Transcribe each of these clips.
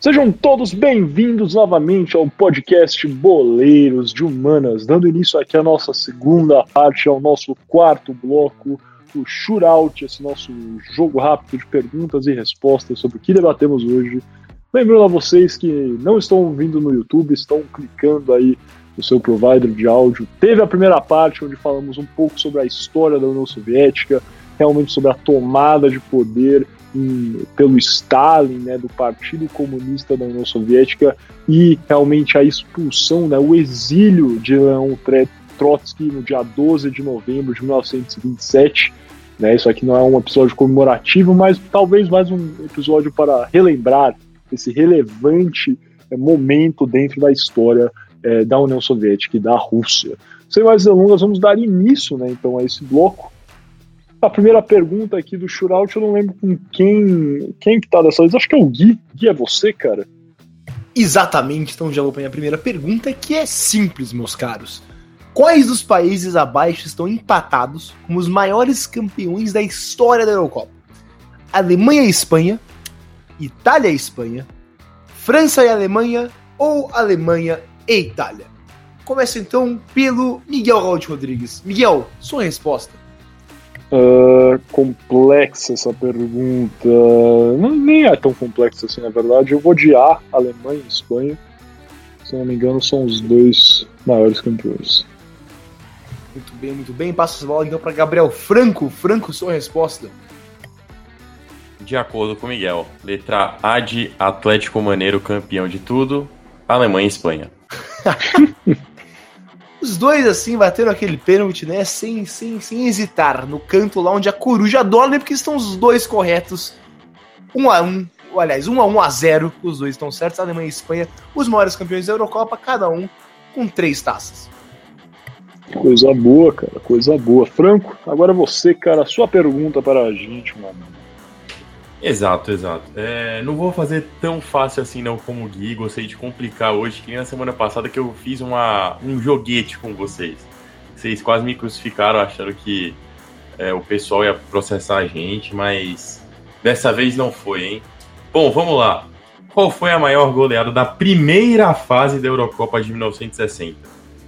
Sejam todos bem-vindos novamente ao podcast Boleiros de Humanas, dando início aqui à nossa segunda parte, ao nosso quarto bloco, o Shootout, esse nosso jogo rápido de perguntas e respostas sobre o que debatemos hoje. Lembrando a vocês que não estão ouvindo no YouTube, estão clicando aí no seu provider de áudio. Teve a primeira parte onde falamos um pouco sobre a história da União Soviética, realmente sobre a tomada de poder em, pelo Stalin, né, do Partido Comunista da União Soviética e realmente a expulsão, né, o exílio de Leon Trotsky no dia 12 de novembro de 1927. Né, isso aqui não é um episódio comemorativo, mas talvez mais um episódio para relembrar esse relevante é, momento dentro da história é, da União Soviética e da Rússia. Sem mais delongas, vamos dar início né, então a esse bloco a primeira pergunta aqui do Shootout, eu não lembro com quem quem que tá dessa vez. Acho que é o Gui. Gui, é você, cara? Exatamente, então já vou para a primeira pergunta, que é simples, meus caros. Quais dos países abaixo estão empatados como os maiores campeões da história da Eurocopa? Alemanha e Espanha, Itália e Espanha, França e Alemanha ou Alemanha e Itália? Começa então pelo Miguel Raul Rodrigues. Miguel, sua resposta. Uh, complexa essa pergunta. Não, nem é tão complexa assim, na verdade. Eu vou de A, Alemanha e Espanha. Se não me engano, são os dois maiores campeões. Muito bem, muito bem. Passa a bola então para Gabriel Franco. Franco, sua resposta. De acordo com Miguel, letra A de Atlético Maneiro, campeão de tudo, Alemanha e Espanha. Os dois, assim, bateram aquele pênalti, né? Sem, sem, sem hesitar. No canto lá onde a coruja dorme, porque estão os dois corretos. Um a um. Aliás, um a um a zero. Os dois estão certos. Alemanha e Espanha, os maiores campeões da Eurocopa, cada um com três taças. Coisa boa, cara. Coisa boa. Franco, agora você, cara, sua pergunta para a gente, mano. Exato, exato. É, não vou fazer tão fácil assim não como o Gui, gostei de complicar hoje, que nem na semana passada que eu fiz uma, um joguete com vocês. Vocês quase me crucificaram achando que é, o pessoal ia processar a gente, mas dessa vez não foi, hein? Bom, vamos lá. Qual foi a maior goleada da primeira fase da Eurocopa de 1960?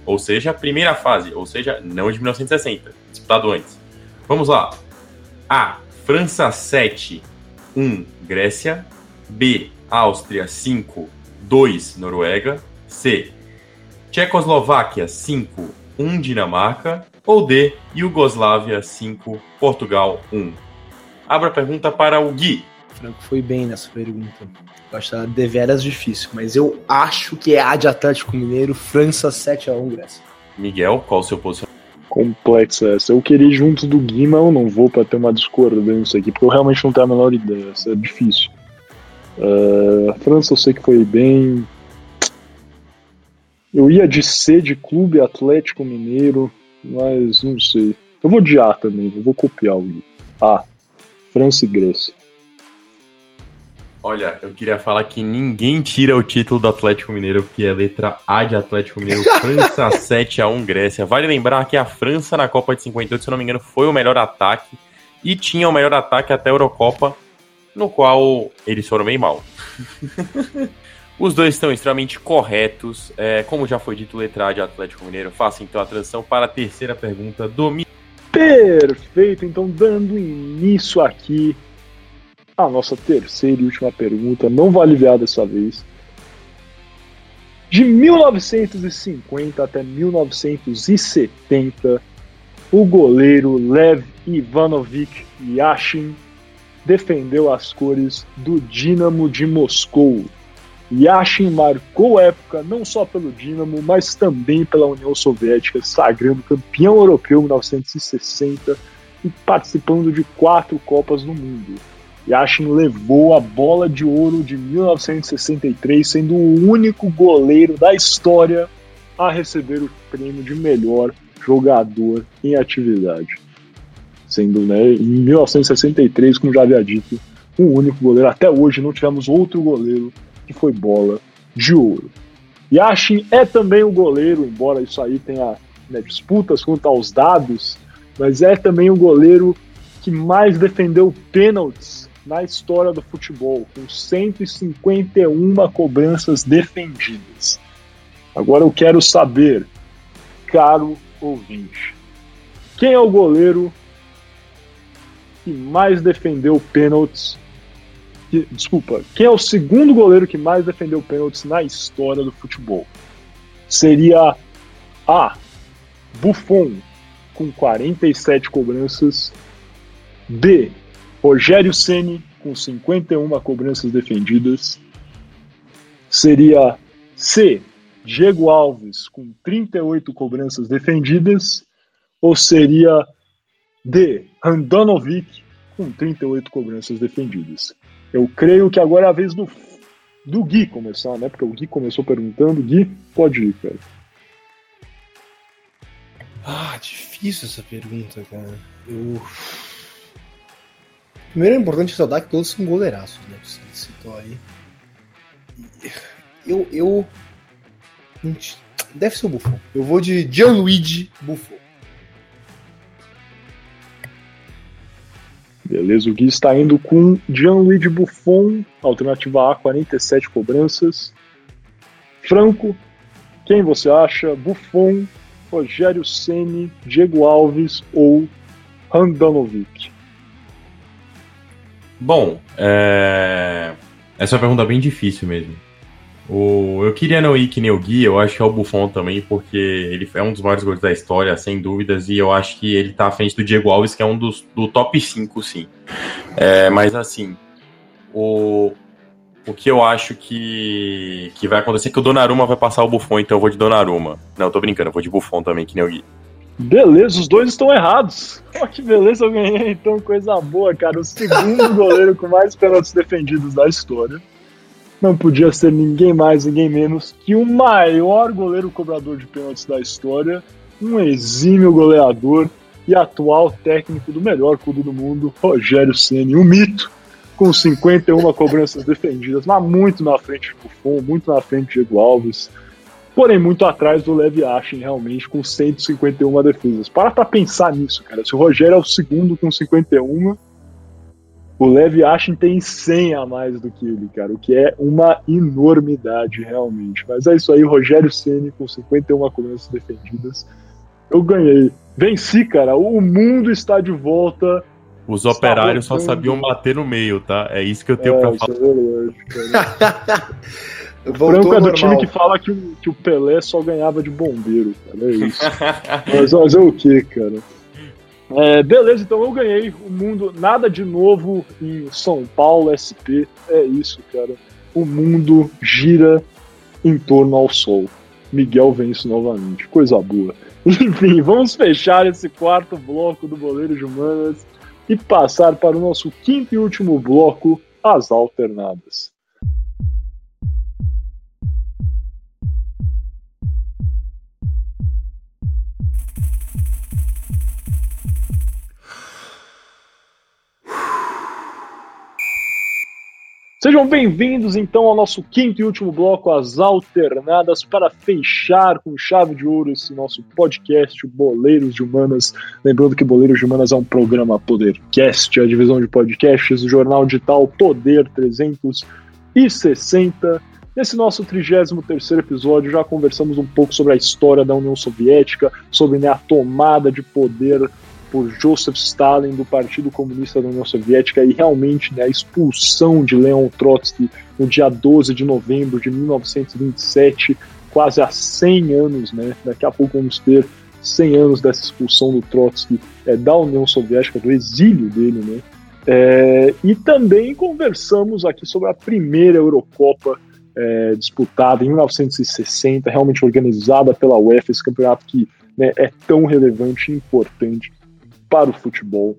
Ou seja, primeira fase, ou seja, não de 1960, disputado antes. Vamos lá. A. França 7, 1 Grécia, B Áustria 5 2 Noruega, C Tchecoslováquia 5 1 Dinamarca ou D Iugoslávia 5 Portugal 1. Abra a pergunta para o Gui. Franco foi bem nessa pergunta. Eu acho ela deveras difícil, mas eu acho que é A de Atlético Mineiro, França 7 a 1 Grécia. Miguel, qual o seu posicionamento? Complexa essa. Eu queria ir junto do Guima, eu não vou para ter uma discordância aqui, porque eu realmente não tenho a menor ideia. Essa é difícil. Uh, a França eu sei que foi bem. Eu ia de C de Clube Atlético Mineiro, mas não sei. Eu vou de A também, eu vou copiar o. A. França e Grécia. Olha, eu queria falar que ninguém tira o título do Atlético Mineiro, porque é letra A de Atlético Mineiro, França 7 a 1 Grécia. Vale lembrar que a França na Copa de 58, se eu não me engano, foi o melhor ataque e tinha o melhor ataque até a Eurocopa, no qual eles foram bem mal. Os dois estão extremamente corretos. É, como já foi dito, letra A de Atlético Mineiro. Faça então a transição para a terceira pergunta do Perfeito, então dando início aqui a nossa terceira e última pergunta não vai aliviar dessa vez. De 1950 até 1970, o goleiro Lev Ivanovich Yashin defendeu as cores do Dinamo de Moscou. Yashin marcou época não só pelo Dinamo, mas também pela União Soviética, sagrando campeão europeu em 1960 e participando de quatro Copas do Mundo. Yashin levou a bola de ouro de 1963, sendo o único goleiro da história a receber o prêmio de melhor jogador em atividade. Sendo, né, em 1963, como já havia dito, o um único goleiro. Até hoje não tivemos outro goleiro que foi bola de ouro. Yashin é também o goleiro, embora isso aí tenha né, disputas quanto aos dados, mas é também o goleiro que mais defendeu pênaltis na história do futebol, com 151 cobranças defendidas. Agora eu quero saber, caro ouvinte, quem é o goleiro que mais defendeu pênaltis? Que, desculpa, quem é o segundo goleiro que mais defendeu pênaltis na história do futebol? Seria A. Buffon, com 47 cobranças. B. Rogério Ceni com 51 cobranças defendidas. Seria C. Diego Alves com 38 cobranças defendidas. Ou seria D. Handanovic com 38 cobranças defendidas. Eu creio que agora é a vez do, do Gui começar, né? Porque o Gui começou perguntando. Gui, pode ir, cara. Ah, difícil essa pergunta, cara. Eu. Primeiro é importante saudar que todos são goleiraços, né? Você citou aí. Eu. eu... Deve ser o Buffon. Eu vou de Gianluigi Buffon. Beleza, o Gui está indo com Gianluigi Buffon, alternativa A, 47 cobranças. Franco, quem você acha? Buffon, Rogério Ceni, Diego Alves ou Handanovic? Bom, é... essa é uma pergunta bem difícil mesmo. O... Eu queria não ir que nem o Gui, eu acho que é o Buffon também, porque ele é um dos maiores gols da história, sem dúvidas, e eu acho que ele tá à frente do Diego Alves, que é um dos do top 5, sim. É, mas assim, o, o que eu acho que, que vai acontecer é que o Donnarumma vai passar o Buffon, então eu vou de Donnarumma. Não, tô brincando, eu vou de Buffon também, que nem o Gui. Beleza, os dois estão errados. Oh, que beleza, eu ganhei então, coisa boa, cara. O segundo goleiro com mais pênaltis defendidos da história. Não podia ser ninguém mais, ninguém menos que o maior goleiro cobrador de pênaltis da história, um exímio goleador e atual técnico do melhor clube do mundo, Rogério Ceni, um mito, com 51 cobranças defendidas, mas muito na frente de Buffon, muito na frente de Diego Alves porém muito atrás do Levi Ashen, realmente, com 151 defesas. Para pra pensar nisso, cara. Se o Rogério é o segundo com 51, o Levi Ashen tem 100 a mais do que ele, cara, o que é uma enormidade, realmente. Mas é isso aí, Rogério Ceni com 51 cobranças defendidas. Eu ganhei. Venci, cara. O mundo está de volta. Os operários só sabiam bater no meio, tá? É isso que eu tenho é, pra falar. É verdade, O Franco é do time que fala que o, que o Pelé só ganhava de bombeiro, cara. É isso. Mas fazer o que, cara? É, beleza, então eu ganhei o mundo. Nada de novo em São Paulo, SP. É isso, cara. O mundo gira em torno ao sol. Miguel vence novamente. Coisa boa. Enfim, vamos fechar esse quarto bloco do Boleiro de Humanas e passar para o nosso quinto e último bloco, as alternadas. Sejam bem-vindos então ao nosso quinto e último bloco, as alternadas, para fechar com chave de ouro esse nosso podcast, Boleiros de Humanas. Lembrando que Boleiros de Humanas é um programa Podercast, a divisão de podcasts do jornal digital Poder 360. Nesse nosso 33 episódio, já conversamos um pouco sobre a história da União Soviética, sobre né, a tomada de poder por Joseph Stalin do Partido Comunista da União Soviética e realmente né, a expulsão de Leon Trotsky no dia 12 de novembro de 1927, quase há 100 anos, né? Daqui a pouco vamos ter 100 anos dessa expulsão do Trotsky é, da União Soviética, do exílio dele, né? É, e também conversamos aqui sobre a primeira Eurocopa é, disputada em 1960, realmente organizada pela UEFA, esse campeonato que né, é tão relevante e importante para o futebol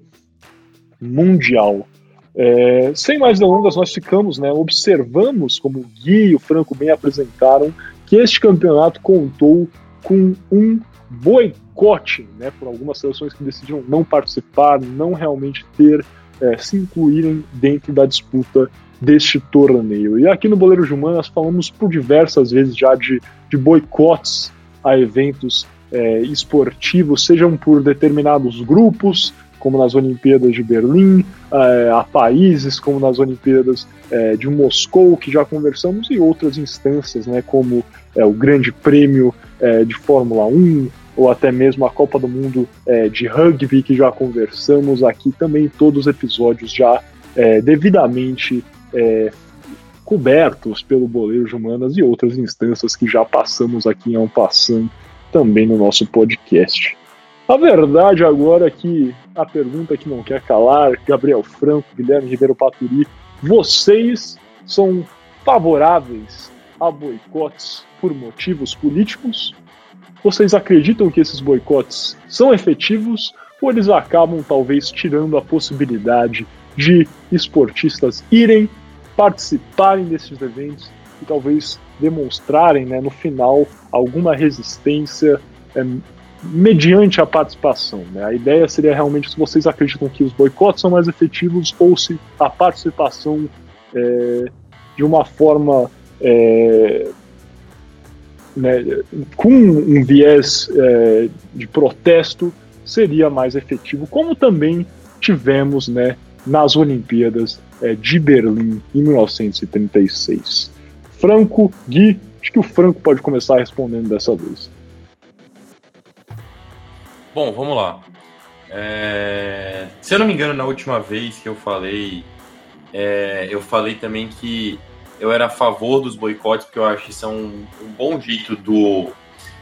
mundial. É, sem mais delongas, nós ficamos, né, observamos, como o Gui e o Franco bem apresentaram, que este campeonato contou com um boicote né, por algumas seleções que decidiram não participar, não realmente ter, é, se incluírem dentro da disputa deste torneio. E aqui no Boleiro de Humanas falamos por diversas vezes já de, de boicotes a eventos é, esportivos, sejam por determinados grupos, como nas Olimpíadas de Berlim, é, a países como nas Olimpíadas é, de Moscou, que já conversamos, e outras instâncias, né, como é, o Grande Prêmio é, de Fórmula 1, ou até mesmo a Copa do Mundo é, de Rugby, que já conversamos aqui também, todos os episódios já é, devidamente cobertos pelo Boleiro de Humanas e outras instâncias que já passamos aqui em Ampassando também no nosso podcast. A verdade agora é que a pergunta que não quer calar, Gabriel Franco, Guilherme Ribeiro Paturi, vocês são favoráveis a boicotes por motivos políticos? Vocês acreditam que esses boicotes são efetivos ou eles acabam talvez tirando a possibilidade de esportistas irem participarem desses eventos e talvez demonstrarem né, no final alguma resistência é, mediante a participação. Né? A ideia seria realmente se vocês acreditam que os boicotes são mais efetivos ou se a participação é, de uma forma é, né, com um viés é, de protesto seria mais efetivo, como também tivemos né, nas Olimpíadas é, de Berlim em 1936. Franco, Gui, acho que o Franco pode começar respondendo dessa vez. Bom, vamos lá. É... Se eu não me engano, na última vez que eu falei, é... eu falei também que eu era a favor dos boicotes, porque eu acho que são um, bom jeito do.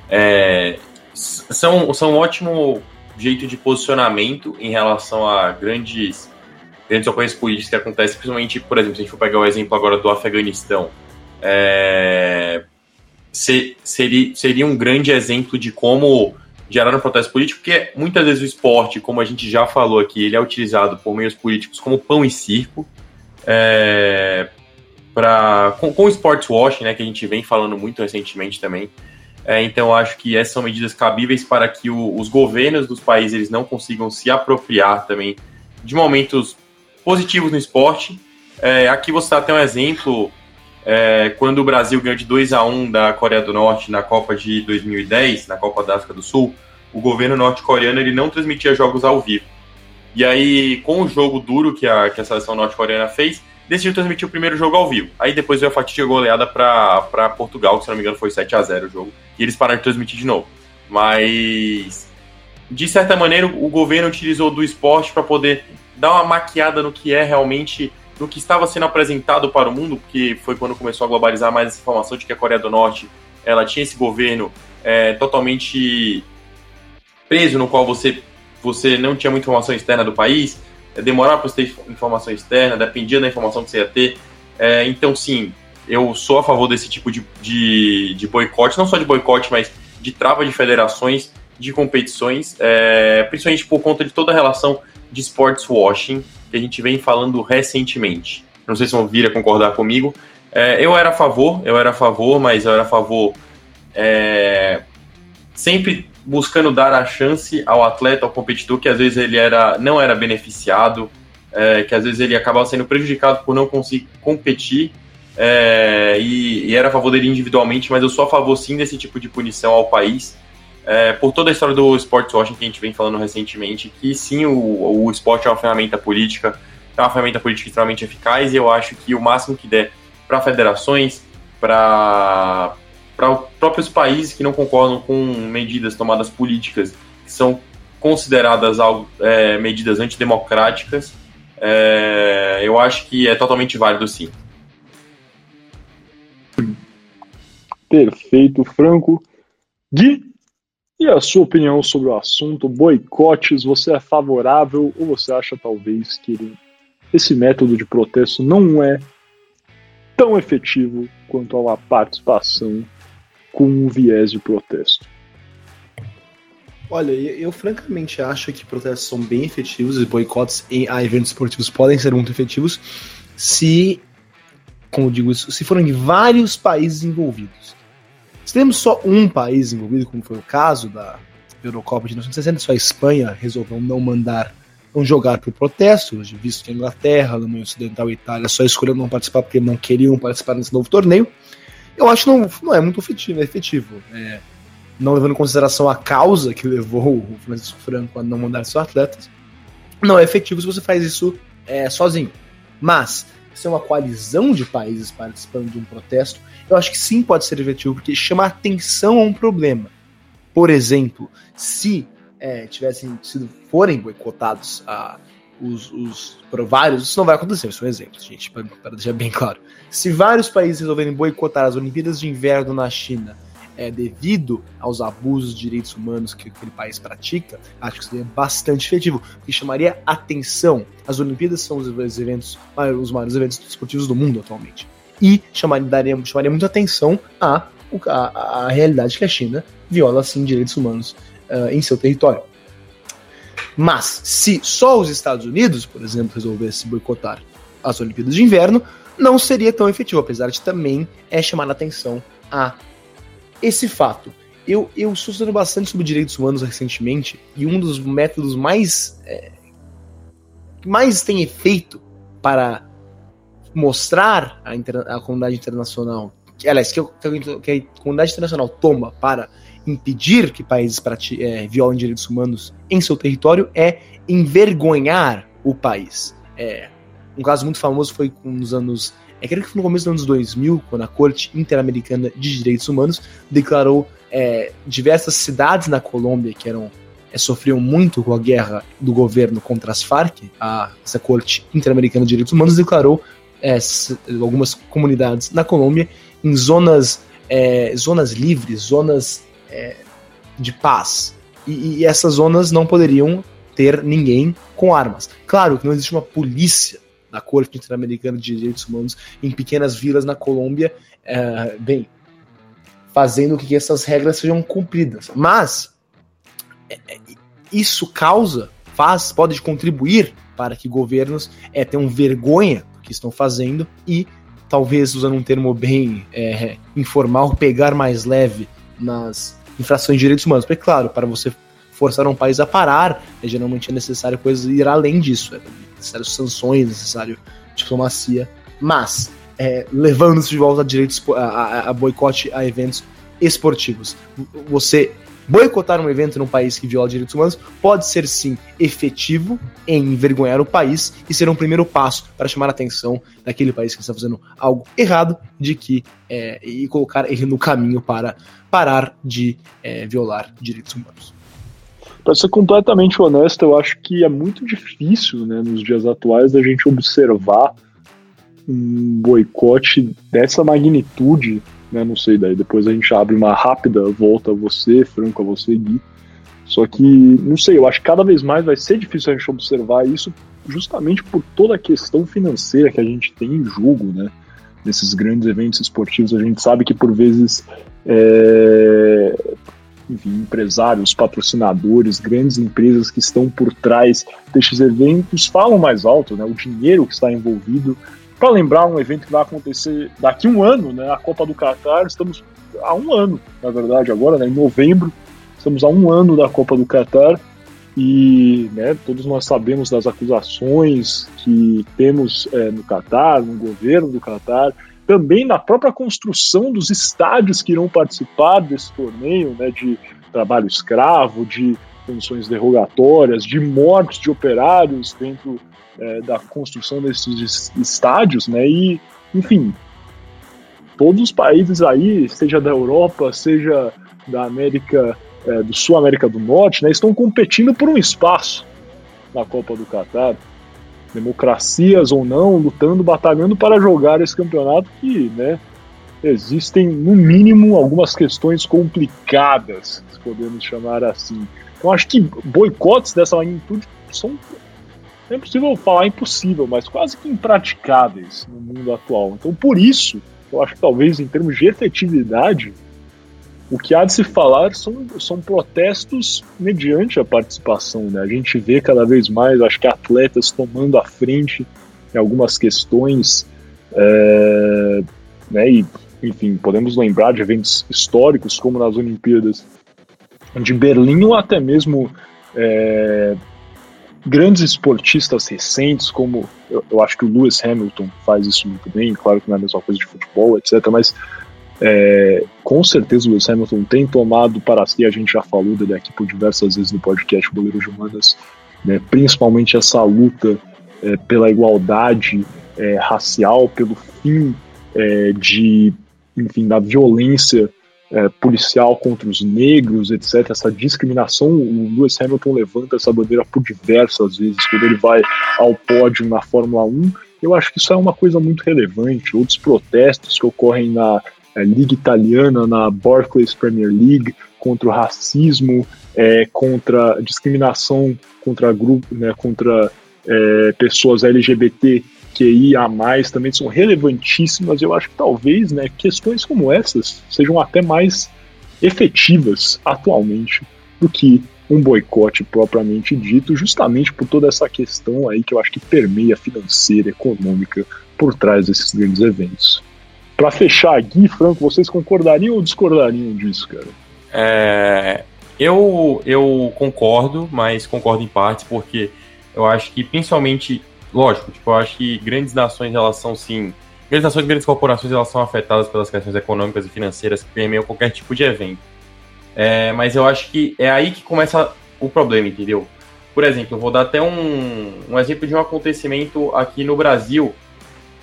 É... São, são um ótimo jeito de posicionamento em relação a grandes, grandes ocorrências políticas que acontecem, principalmente, por exemplo, se a gente for pegar o exemplo agora do Afeganistão. É... Se, seria, seria um grande exemplo de como gerar um protesto político, porque muitas vezes o esporte, como a gente já falou aqui, ele é utilizado por meios políticos como pão e circo, é, pra, com, com o sports washing, né, que a gente vem falando muito recentemente também. É, então, acho que essas são medidas cabíveis para que o, os governos dos países eles não consigam se apropriar também de momentos positivos no esporte. É, aqui você até um exemplo é, quando o Brasil ganhou de 2 a 1 da Coreia do Norte na Copa de 2010, na Copa da África do Sul, o governo norte-coreano ele não transmitia jogos ao vivo. E aí, com o jogo duro que a, que a seleção norte-coreana fez, decidiu transmitir o primeiro jogo ao vivo. Aí depois veio a fatídica goleada para Portugal, que se não me engano foi 7 a 0 o jogo, e eles pararam de transmitir de novo. Mas, de certa maneira, o governo utilizou do esporte para poder dar uma maquiada no que é realmente no que estava sendo apresentado para o mundo, porque foi quando começou a globalizar mais essa informação de que a Coreia do Norte ela tinha esse governo é, totalmente preso, no qual você, você não tinha muita informação externa do país, é, demorava para você ter informação externa, dependia da informação que você ia ter. É, então, sim, eu sou a favor desse tipo de, de, de boicote, não só de boicote, mas de trava de federações, de competições, é, principalmente por conta de toda a relação de sports washing que a gente vem falando recentemente. Não sei se vão vir a concordar comigo. É, eu era a favor, eu era a favor, mas eu era a favor é, sempre buscando dar a chance ao atleta, ao competidor, que às vezes ele era, não era beneficiado, é, que às vezes ele acabava sendo prejudicado por não conseguir competir, é, e, e, era a favor dele individualmente, mas eu sou a favor sim desse tipo de punição ao país, é, por toda a história do sports washing que a gente vem falando recentemente, que sim, o, o esporte é uma ferramenta política, é uma ferramenta política extremamente eficaz, e eu acho que o máximo que der para federações, para próprios países que não concordam com medidas tomadas políticas, que são consideradas algo, é, medidas antidemocráticas, é, eu acho que é totalmente válido sim. Perfeito, Franco. Gui, e a sua opinião sobre o assunto? Boicotes, você é favorável ou você acha talvez que esse método de protesto não é tão efetivo quanto a participação com um viés de protesto? Olha, eu, eu, francamente acho que protestos são bem efetivos e boicotes em, a eventos esportivos podem ser muito efetivos se, como digo isso, se forem vários países envolvidos. Se temos só um país envolvido, como foi o caso da Eurocopa de 1960, só a Espanha resolveu não mandar, não jogar por protesto, visto que a Inglaterra, a Alemanha Ocidental e a Itália só escolheram não participar porque não queriam participar desse novo torneio, eu acho que não, não é muito efetivo. É efetivo. É, não levando em consideração a causa que levou o Francisco Franco a não mandar seus atletas, não é efetivo se você faz isso é, sozinho. Mas, se é uma coalizão de países participando de um protesto, eu acho que sim pode ser efetivo, porque chama atenção a um problema. Por exemplo, se é, tivessem sido, forem boicotados a, os, os por vários, isso não vai acontecer, isso é um exemplo, gente, para deixar bem claro. Se vários países resolverem boicotar as Olimpíadas de Inverno na China é, devido aos abusos de direitos humanos que aquele país pratica, acho que seria bastante efetivo, porque chamaria atenção. As Olimpíadas são os eventos, os maiores eventos esportivos do mundo atualmente. E chamaria, daria, chamaria muita atenção a, a, a realidade que a China viola, assim, direitos humanos uh, em seu território. Mas, se só os Estados Unidos, por exemplo, resolvessem boicotar as Olimpíadas de Inverno, não seria tão efetivo, apesar de também é chamar a atenção a esse fato. Eu, eu estou estudando bastante sobre direitos humanos recentemente e um dos métodos mais é, mais tem efeito para mostrar a, a comunidade internacional, que, aliás, que, que, a comunidade internacional toma para impedir que países é, violem direitos humanos em seu território é envergonhar o país. É, um caso muito famoso foi nos anos é que no começo dos anos 2000, quando a Corte Interamericana de Direitos Humanos declarou é, diversas cidades na Colômbia que eram é, sofriam muito com a guerra do governo contra as Farc, a, essa Corte Interamericana de Direitos Humanos declarou é, algumas comunidades na Colômbia em zonas, é, zonas livres, zonas é, de paz. E, e essas zonas não poderiam ter ninguém com armas. Claro que não existe uma polícia da Corte Interamericana de Direitos Humanos em pequenas vilas na Colômbia, é, bem, fazendo com que essas regras sejam cumpridas. Mas é, é, isso causa, faz, pode contribuir para que governos é, tenham vergonha do que estão fazendo e, talvez usando um termo bem é, informal, pegar mais leve nas infrações de direitos humanos. Porque, claro, para você forçar um país a parar, é, geralmente é necessário coisas ir além disso. É necessário sanções, necessário diplomacia. Mas, é, levando-se de volta a direitos a, a boicote a eventos esportivos. Você boicotar um evento num país que viola direitos humanos pode ser sim efetivo em envergonhar o país e ser um primeiro passo para chamar a atenção daquele país que está fazendo algo errado de que é, e colocar ele no caminho para parar de é, violar direitos humanos. Para ser completamente honesto, eu acho que é muito difícil, né, nos dias atuais, da gente observar um boicote dessa magnitude, né, não sei, daí depois a gente abre uma rápida volta a você, Franco, a você, Gui. Só que, não sei, eu acho que cada vez mais vai ser difícil a gente observar isso justamente por toda a questão financeira que a gente tem em jogo, né? Nesses grandes eventos esportivos, a gente sabe que por vezes é, enfim, empresários, patrocinadores, grandes empresas que estão por trás destes eventos falam mais alto, né? O dinheiro que está envolvido. Para lembrar um evento que vai acontecer daqui a um ano, né? A Copa do Catar, estamos há um ano, na verdade, agora, né? Em novembro, estamos há um ano da Copa do Catar e né, todos nós sabemos das acusações que temos é, no Catar, no governo do Catar, também na própria construção dos estádios que irão participar desse torneio, né, de trabalho escravo, de condições derrogatórias, de mortes de operários dentro é, da construção desses estádios, né, e, enfim, todos os países aí, seja da Europa, seja da América é, do Sul, América do Norte, né, estão competindo por um espaço na Copa do Catar democracias ou não, lutando, batalhando para jogar esse campeonato que, né, existem no mínimo algumas questões complicadas, se podemos chamar assim. Então acho que boicotes dessa magnitude são é impossível falar impossível, mas quase que impraticáveis no mundo atual. Então por isso, eu acho que talvez em termos de efetividade o que há de se falar são, são protestos mediante a participação. Né? A gente vê cada vez mais, acho que atletas tomando a frente em algumas questões. É, né? E, enfim, podemos lembrar de eventos históricos, como nas Olimpíadas de Berlim, ou até mesmo é, grandes esportistas recentes, como eu, eu, acho que o Lewis Hamilton faz isso muito bem, claro que não é a mesma coisa de futebol, etc., mas é, com certeza o Lewis Hamilton tem tomado para si, a gente já falou dele aqui por diversas vezes no podcast Boleiros de Humanas, né, principalmente essa luta é, pela igualdade é, racial, pelo fim é, de, enfim, da violência é, policial contra os negros, etc. Essa discriminação, o Lewis Hamilton levanta essa bandeira por diversas vezes quando ele vai ao pódio na Fórmula 1. Eu acho que isso é uma coisa muito relevante. Outros protestos que ocorrem na é, Liga Italiana, na Barclays Premier League, contra o racismo, é, contra discriminação contra grupo, né, contra é, pessoas LGBT a mais também são relevantíssimas. Eu acho que talvez né, questões como essas sejam até mais efetivas atualmente do que um boicote propriamente dito, justamente por toda essa questão aí que eu acho que permeia financeira, econômica por trás desses grandes eventos. Para fechar, Gui Franco, vocês concordariam ou discordariam disso, cara? É, eu, eu concordo, mas concordo em partes, porque eu acho que principalmente lógico, tipo, eu acho que grandes nações, elas são sim. Grandes nações, grandes corporações, elas são afetadas pelas questões econômicas e financeiras que permeiam qualquer tipo de evento. É, mas eu acho que é aí que começa o problema, entendeu? Por exemplo, eu vou dar até um, um exemplo de um acontecimento aqui no Brasil,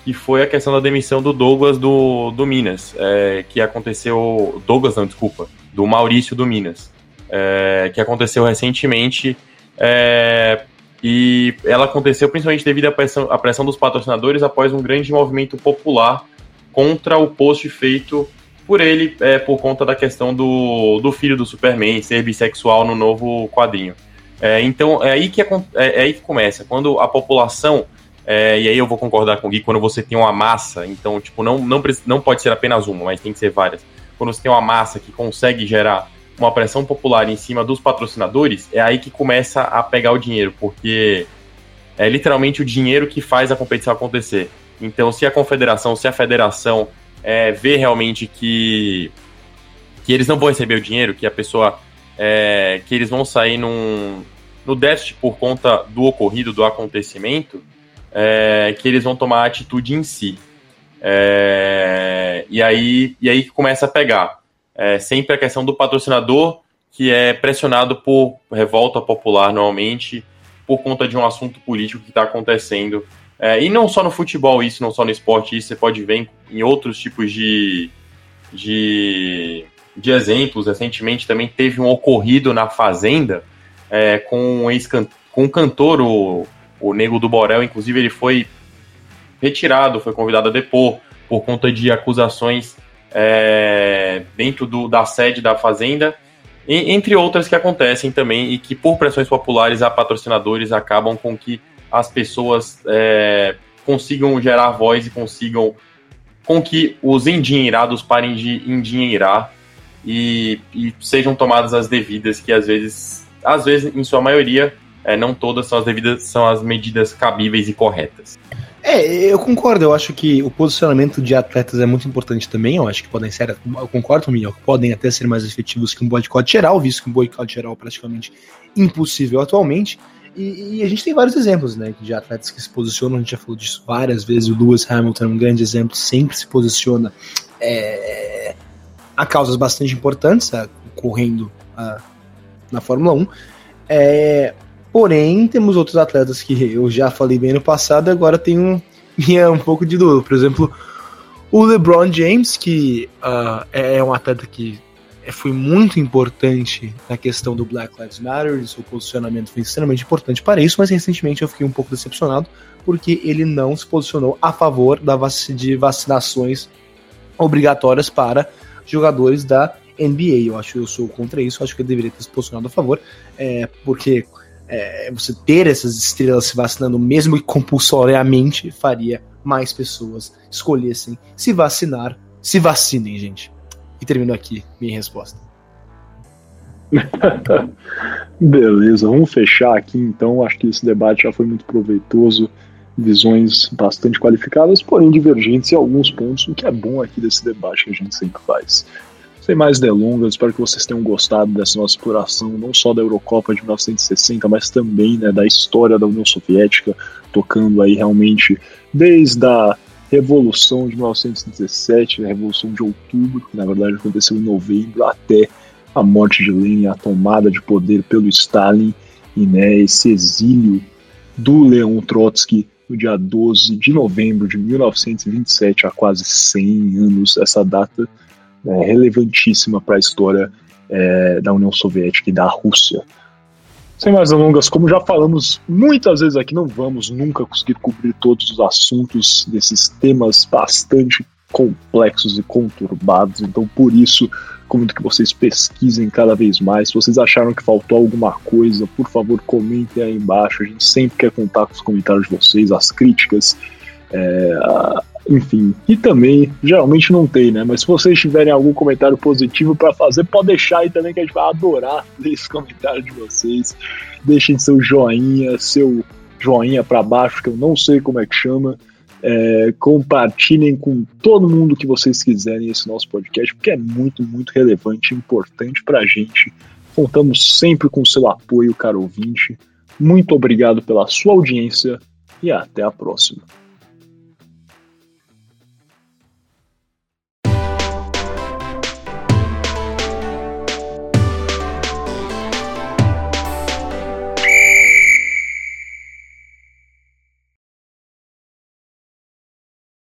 que foi a questão da demissão do Douglas do, do Minas, é, que aconteceu. Douglas, não, desculpa, do Maurício do Minas, é, que aconteceu recentemente é, e ela aconteceu principalmente devido à pressão, à pressão dos patrocinadores após um grande movimento popular contra o post feito por ele é, por conta da questão do, do filho do Superman ser bissexual no novo quadrinho. É, então é aí, que é, é, aí que começa, quando a população, é, e aí eu vou concordar com o Gui, quando você tem uma massa, então tipo, não, não, não pode ser apenas uma, mas tem que ser várias. Quando você tem uma massa que consegue gerar uma pressão popular em cima dos patrocinadores, é aí que começa a pegar o dinheiro, porque é literalmente o dinheiro que faz a competição acontecer. Então, se a confederação, se a federação é, vê realmente que, que eles não vão receber o dinheiro, que a pessoa. É, que eles vão sair num, no déficit por conta do ocorrido, do acontecimento, é, que eles vão tomar a atitude em si. É, e aí e aí que começa a pegar é sempre a questão do patrocinador, que é pressionado por revolta popular normalmente, por conta de um assunto político que está acontecendo. É, e não só no futebol, isso, não só no esporte, isso você pode ver em, em outros tipos de, de, de, exemplos. Recentemente também teve um ocorrido na Fazenda é, com, um ex com um cantor, o, o Nego do Borel, inclusive ele foi retirado, foi convidado a depor por conta de acusações é, dentro do, da sede da Fazenda, e, entre outras que acontecem também e que, por pressões populares a patrocinadores, acabam com que as pessoas é, consigam gerar voz e consigam com que os endinheirados parem de endinheirar e, e sejam tomadas as devidas que às vezes, às vezes, em sua maioria, é, não todas são as devidas, são as medidas cabíveis e corretas. É, eu concordo. Eu acho que o posicionamento de atletas é muito importante também. Eu acho que podem ser, eu concordo com o podem até ser mais efetivos que um boicote geral, visto que um boicote geral é praticamente impossível atualmente. E, e, a gente tem vários exemplos, né, de atletas que se posicionam. A gente já falou disso várias vezes. O Lewis Hamilton é um grande exemplo, sempre se posiciona é, a causas bastante importantes, correndo a, na Fórmula 1. É, Porém, temos outros atletas que eu já falei bem no passado, agora tenho minha um pouco de dúvida. Por exemplo, o LeBron James, que uh, é um atleta que foi muito importante na questão do Black Lives Matter, seu posicionamento foi extremamente importante para isso, mas recentemente eu fiquei um pouco decepcionado porque ele não se posicionou a favor da vac de vacinações obrigatórias para jogadores da NBA. Eu acho que eu sou contra isso, acho que ele deveria ter se posicionado a favor, é, porque é, você ter essas estrelas se vacinando, mesmo que compulsoriamente, faria mais pessoas escolhessem se vacinar. Se vacinem, gente. E termino aqui minha resposta. Beleza, vamos fechar aqui então. Acho que esse debate já foi muito proveitoso, visões bastante qualificadas, porém divergentes em alguns pontos, o que é bom aqui desse debate que a gente sempre faz. Sem mais delongas, espero que vocês tenham gostado dessa nossa exploração, não só da Eurocopa de 1960, mas também né, da história da União Soviética, tocando aí realmente desde a Revolução de 1917, a Revolução de Outubro, que na verdade aconteceu em novembro, até a morte de Lenin, a tomada de poder pelo Stalin e né, esse exílio do Leon Trotsky no dia 12 de novembro de 1927, há quase 100 anos, essa data é relevantíssima para a história é, da União Soviética e da Rússia. Sem mais delongas, como já falamos muitas vezes aqui, não vamos nunca conseguir cobrir todos os assuntos desses temas bastante complexos e conturbados, então por isso Comento que vocês pesquisem cada vez mais. Se vocês acharam que faltou alguma coisa, por favor, comentem aí embaixo. A gente sempre quer contar com os comentários de vocês, as críticas. É, enfim, e também, geralmente não tem, né? Mas se vocês tiverem algum comentário positivo para fazer, pode deixar aí também que a gente vai adorar ler esse comentário de vocês. Deixem seu joinha, seu joinha para baixo, que eu não sei como é que chama. É, compartilhem com todo mundo que vocês quiserem esse nosso podcast, porque é muito, muito relevante e importante para a gente. Contamos sempre com seu apoio, caro ouvinte. Muito obrigado pela sua audiência e até a próxima.